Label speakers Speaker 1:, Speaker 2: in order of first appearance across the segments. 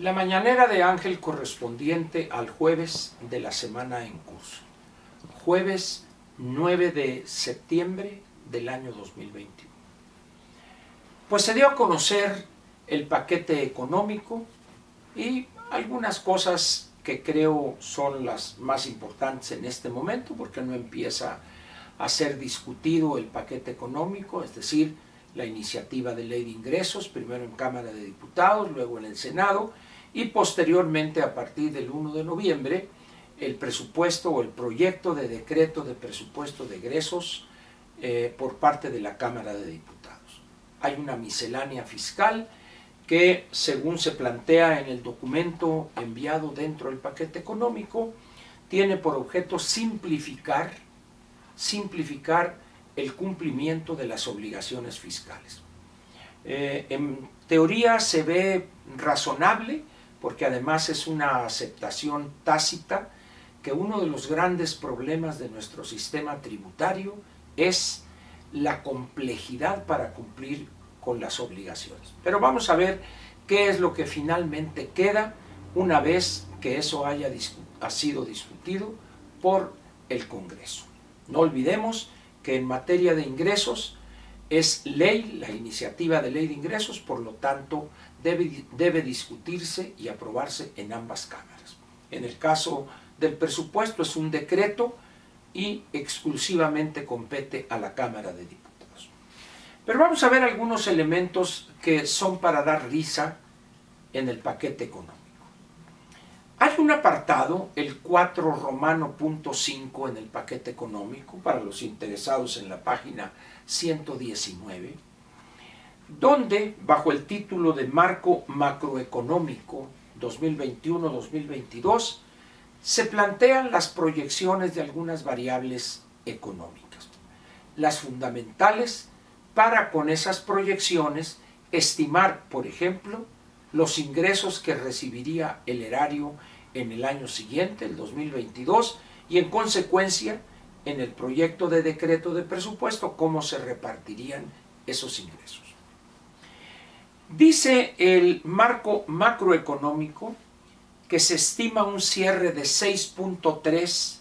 Speaker 1: La mañanera de Ángel correspondiente al jueves de la semana en curso. Jueves 9 de septiembre del año 2021. Pues se dio a conocer el paquete económico y algunas cosas que creo son las más importantes en este momento porque no empieza a ser discutido el paquete económico, es decir, la iniciativa de ley de ingresos, primero en Cámara de Diputados, luego en el Senado, y posteriormente, a partir del 1 de noviembre, el presupuesto o el proyecto de decreto de presupuesto de egresos eh, por parte de la Cámara de Diputados. Hay una miscelánea fiscal que, según se plantea en el documento enviado dentro del paquete económico, tiene por objeto simplificar, simplificar el cumplimiento de las obligaciones fiscales. Eh, en teoría se ve razonable, porque además es una aceptación tácita, que uno de los grandes problemas de nuestro sistema tributario es la complejidad para cumplir con las obligaciones. Pero vamos a ver qué es lo que finalmente queda una vez que eso haya ha sido discutido por el Congreso. No olvidemos que en materia de ingresos es ley, la iniciativa de ley de ingresos, por lo tanto debe, debe discutirse y aprobarse en ambas cámaras. En el caso del presupuesto es un decreto y exclusivamente compete a la Cámara de Diputados. Pero vamos a ver algunos elementos que son para dar risa en el paquete económico. Hay un apartado, el 4 romano punto 5 en el paquete económico, para los interesados en la página 119, donde, bajo el título de Marco Macroeconómico 2021-2022, se plantean las proyecciones de algunas variables económicas, las fundamentales para con esas proyecciones estimar, por ejemplo, los ingresos que recibiría el erario en el año siguiente, el 2022, y en consecuencia, en el proyecto de decreto de presupuesto, cómo se repartirían esos ingresos. Dice el marco macroeconómico que se estima un cierre de 6.3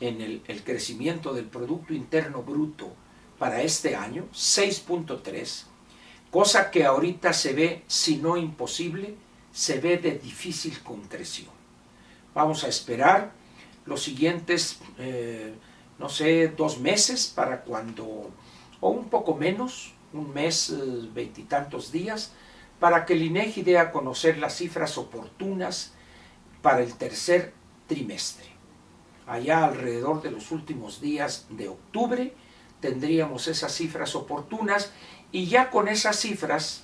Speaker 1: en el, crecimiento del Producto Interno Bruto para este año, 6.3, cosa que ahorita se ve, si no imposible, se ve de difícil concreción. Vamos a esperar los siguientes, eh, no sé, dos meses para cuando, o un poco menos, un mes, eh, veintitantos días, para que el INEGI a conocer las cifras oportunas para el tercer trimestre. Allá alrededor de los últimos días de octubre tendríamos esas cifras oportunas y ya con esas cifras,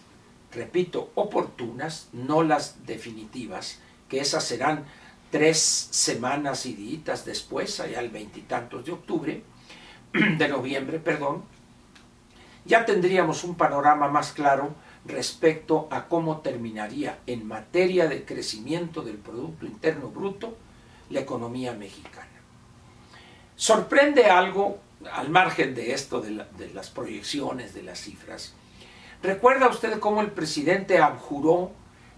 Speaker 1: repito, oportunas, no las definitivas, que esas serán tres semanas y días después, allá el veintitantos de octubre, de noviembre, perdón, ya tendríamos un panorama más claro respecto a cómo terminaría en materia de crecimiento del Producto Interno Bruto la economía mexicana. Sorprende algo al margen de esto, de, las proyecciones, de las cifras. ¿Recuerda usted cómo el presidente abjuró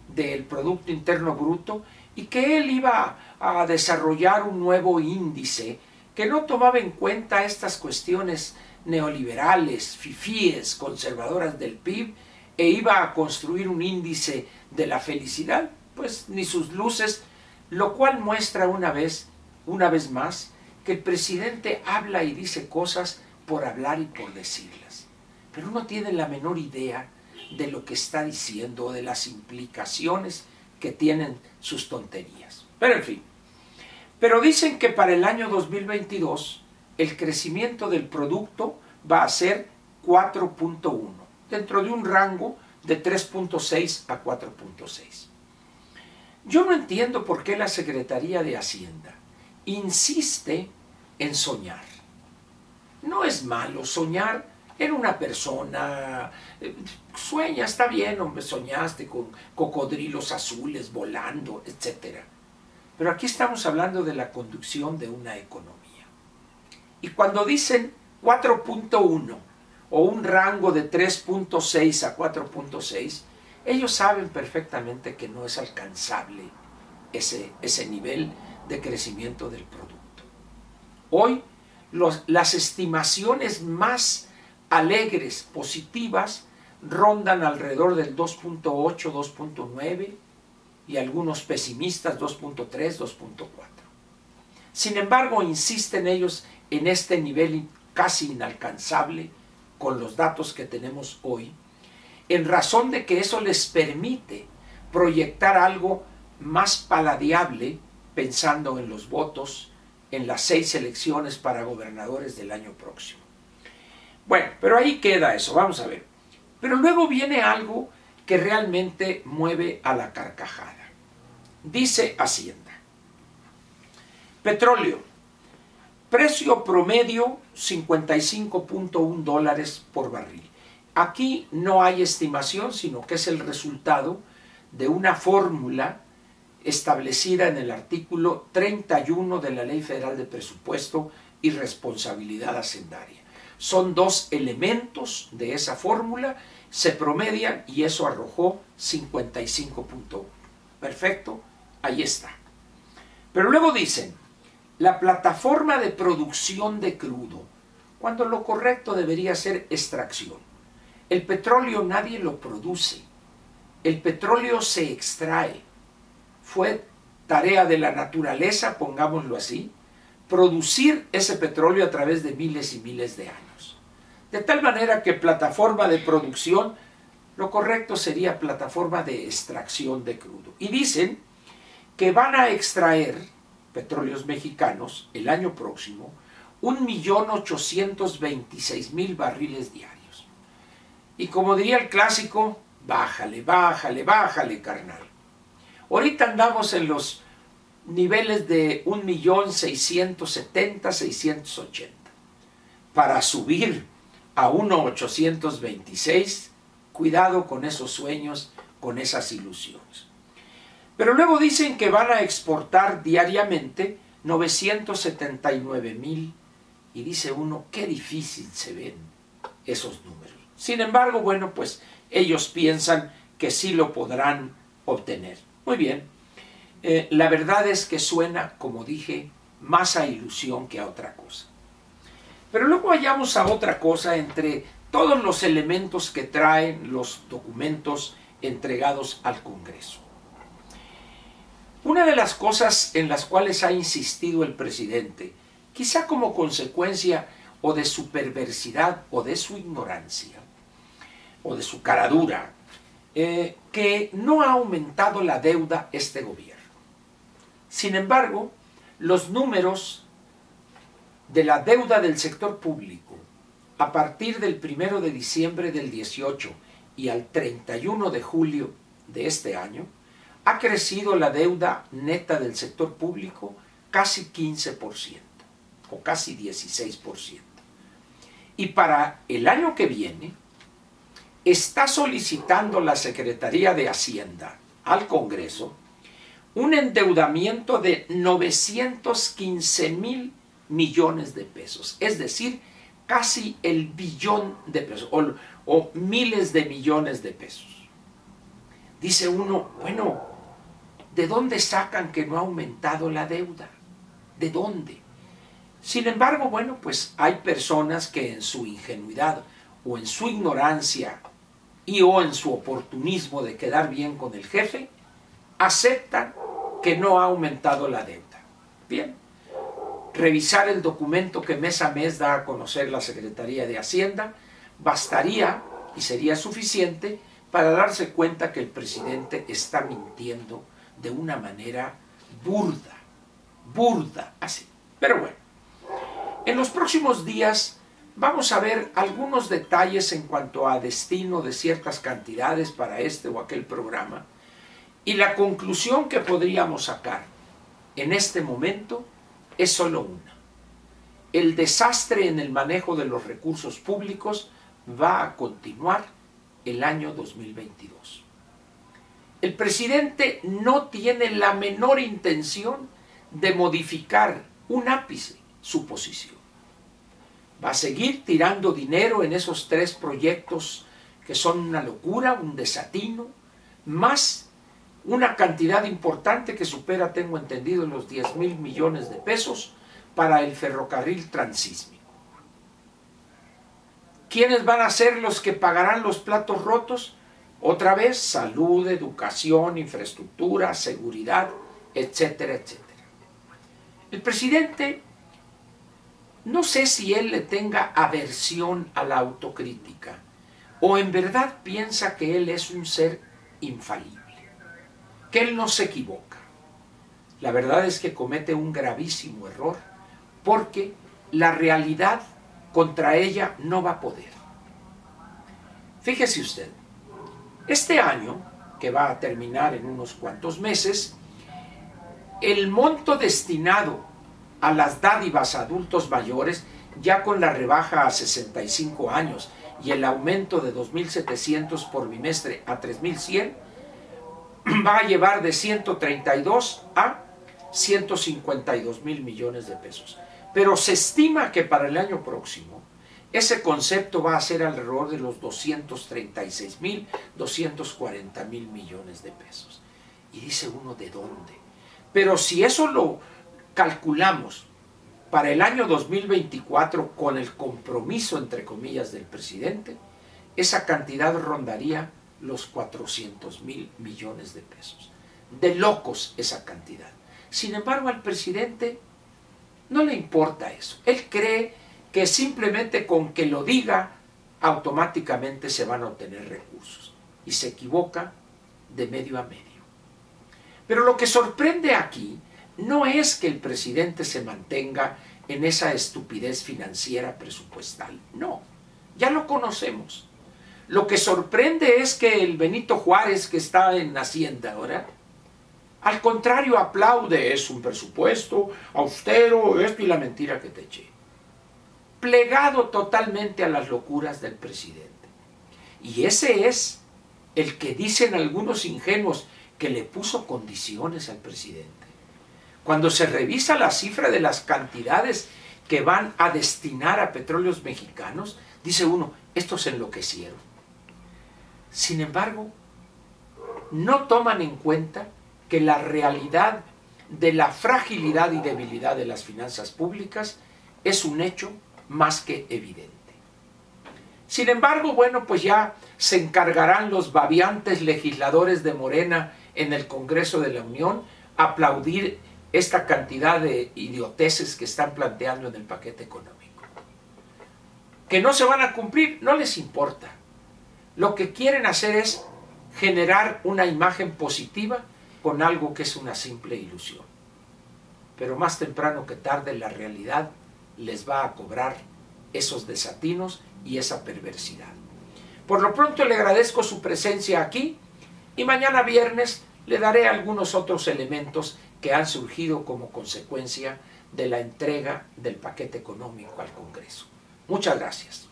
Speaker 1: del Producto Interno Bruto y que él iba a desarrollar un nuevo índice que no tomaba en cuenta estas cuestiones neoliberales, fifíes, conservadoras del PIB, e iba a construir un índice de la felicidad, pues ni sus luces, lo cual muestra una vez, una vez más, que el presidente habla y dice cosas por hablar y por decirlas, pero no tiene la menor idea de lo que está diciendo o de las implicaciones que tienen sus tonterías. Pero en fin. Pero dicen que para el año 2022 el crecimiento del producto va a ser 4.1, dentro de un rango de 3.6 a 4.6. Yo no entiendo por qué la Secretaría de Hacienda insiste en soñar. No es malo soñar era una persona, eh, sueña, está bien, hombre, soñaste con cocodrilos azules volando, etc. Pero aquí estamos hablando de la conducción de una economía. Y cuando dicen 4.1 o un rango de 3.6 a 4.6, ellos saben perfectamente que no es alcanzable ese, ese nivel de crecimiento del producto. Hoy las estimaciones más alegres, positivas, rondan alrededor del 2.8, 2.9 y algunos pesimistas 2.3, 2.4. Sin embargo, insisten ellos en este nivel casi inalcanzable con los datos que tenemos hoy, en razón de que eso les permite proyectar algo más paladeable pensando en los votos en las seis elecciones para gobernadores del año próximo. Bueno, pero ahí queda eso, vamos a ver. Pero luego viene algo que realmente mueve a la carcajada. Dice Hacienda. Petróleo. Precio promedio 55.1 dólares por barril. Aquí no hay estimación, sino que es el resultado de una fórmula establecida en el artículo 31 de la Ley Federal de Presupuesto y Responsabilidad Hacendaria. Son dos elementos de esa fórmula, se promedian y eso arrojó 55.1. Perfecto, ahí está. Pero luego dicen, la plataforma de producción de crudo, cuando lo correcto debería ser extracción. El petróleo nadie lo produce, el petróleo se extrae fue tarea de la naturaleza, pongámoslo así, producir ese petróleo a través de miles y miles de años. De tal manera que plataforma de producción, lo correcto sería plataforma de extracción de crudo. Y dicen que van a extraer petróleos mexicanos el año próximo 1.826.000 barriles diarios. Y como diría el clásico, bájale, bájale, bájale, carnal. Ahorita andamos en los niveles de 1.670.000, 680. Para subir a 1.826, cuidado con esos sueños, con esas ilusiones. Pero luego dicen que van a exportar diariamente 979 mil y dice uno, qué difícil se ven esos números. Sin embargo, bueno, pues ellos piensan que sí lo podrán obtener. Muy bien. Eh, la verdad es que suena, como dije, más a ilusión que a otra cosa. Pero luego vayamos a otra cosa entre todos los elementos que traen los documentos entregados al Congreso. Una de las cosas en las cuales ha insistido el presidente, quizá como consecuencia o de su perversidad o de su ignorancia, o de su caradura, eh, que no ha aumentado la deuda este gobierno. Sin embargo, los números de la deuda del sector público a partir del primero de diciembre del 18 y al 31 de julio de este año, ha crecido la deuda neta del sector público casi 15% o casi 16%. Y para el año que viene, está solicitando la Secretaría de Hacienda al Congreso un endeudamiento de 915 mil millones de pesos, es decir, casi el billón de pesos o, o, miles de millones de pesos. Dice uno, bueno, ¿de dónde sacan que no ha aumentado la deuda? ¿De dónde? Sin embargo, bueno, pues hay personas que en su ingenuidad o en su ignorancia y o en su oportunismo de quedar bien con el jefe, aceptan que no ha aumentado la deuda. Bien, revisar el documento que mes a mes da a conocer la Secretaría de Hacienda bastaría y sería suficiente para darse cuenta que el presidente está mintiendo de una manera burda, burda, así. Pero bueno, en los próximos días Vamos a ver algunos detalles en cuanto a destino de ciertas cantidades para este o aquel programa y la conclusión que podríamos sacar en este momento es solo una. El desastre en el manejo de los recursos públicos va a continuar el año 2022. El presidente no tiene la menor intención de modificar un ápice su posición va a seguir tirando dinero en esos tres proyectos que son una locura, un desatino, más una cantidad importante que supera, tengo entendido, los 10 mil millones de pesos para el ferrocarril transísmico. ¿Quiénes van a ser los que pagarán los platos rotos? Otra vez, salud, educación, infraestructura, seguridad, etcétera, etcétera. El presidente, no sé si él le tenga aversión a la autocrítica o en verdad piensa que él es un ser infalible, que él no se equivoca. La verdad es que comete un gravísimo error porque la realidad contra ella no va a poder. Fíjese usted, este año, que va a terminar en unos cuantos meses, el monto destinado a las dádivas a adultos mayores, ya con la rebaja a 65 años y el aumento de 2.700 por bimestre a 3.100, va a llevar de 132 a 152 mil millones de pesos. Pero se estima que para el año próximo ese concepto va a ser alrededor de los 236 mil, 240 mil millones de pesos. Y dice uno, ¿de dónde? Pero si eso lo calculamos para el año 2024 con el compromiso, entre comillas, del presidente, esa cantidad rondaría los 400 mil millones de pesos. De locos esa cantidad. Sin embargo, al presidente no le importa eso. Él cree que simplemente con que lo diga, automáticamente se van a obtener recursos. Y se equivoca de medio a medio. Pero lo que sorprende aquí no es que el presidente se mantenga en esa estupidez financiera presupuestal. No, ya lo conocemos. Lo que sorprende es que el Benito Juárez que está en Hacienda ahora, al contrario aplaude, es un presupuesto austero, esto y la mentira que te eché. Plegado totalmente a las locuras del presidente. Y ese es el que dicen algunos ingenuos que le puso condiciones al presidente. Cuando se revisa la cifra de las cantidades que van a destinar a petróleos mexicanos, dice uno, estos enloquecieron. Sin embargo, no toman en cuenta que la realidad de la fragilidad y debilidad de las finanzas públicas es un hecho más que evidente. Sin embargo, bueno, pues ya se encargarán los babiantes legisladores de Morena en el Congreso de la Unión aplaudir esta cantidad de idioteces que están planteando en el paquete económico. Que no se van a cumplir, no les importa. Lo que quieren hacer es generar una imagen positiva con algo que es una simple ilusión. Pero más temprano que tarde la realidad les va a cobrar esos desatinos y esa perversidad. Por lo pronto le agradezco su presencia aquí y mañana viernes le daré algunos otros elementos que han surgido como consecuencia de la entrega del paquete económico al Congreso. Muchas gracias.